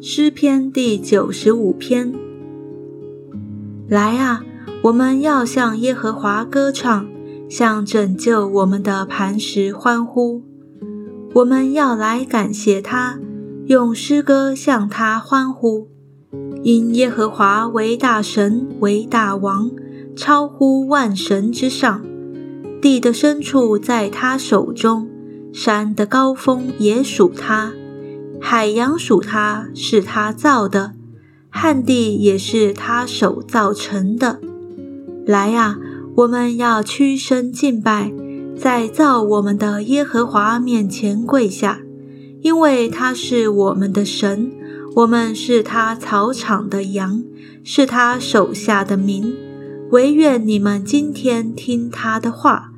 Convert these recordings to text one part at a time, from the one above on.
诗篇第九十五篇。来啊，我们要向耶和华歌唱，向拯救我们的磐石欢呼。我们要来感谢他，用诗歌向他欢呼。因耶和华为大神，为大王，超乎万神之上。地的深处在他手中，山的高峰也属他。海洋属他，是他造的；旱地也是他手造成的。来啊，我们要屈身敬拜，在造我们的耶和华面前跪下，因为他是我们的神，我们是他草场的羊，是他手下的民。唯愿你们今天听他的话，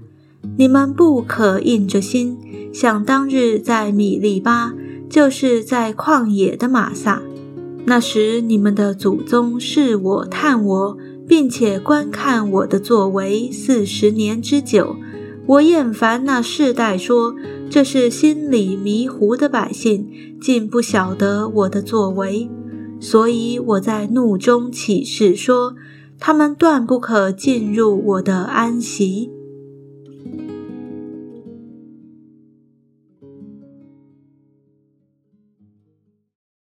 你们不可硬着心，像当日在米利巴。就是在旷野的玛撒，那时你们的祖宗视我探我，并且观看我的作为四十年之久。我厌烦那世代说这是心里迷糊的百姓，竟不晓得我的作为。所以我在怒中起誓说，他们断不可进入我的安息。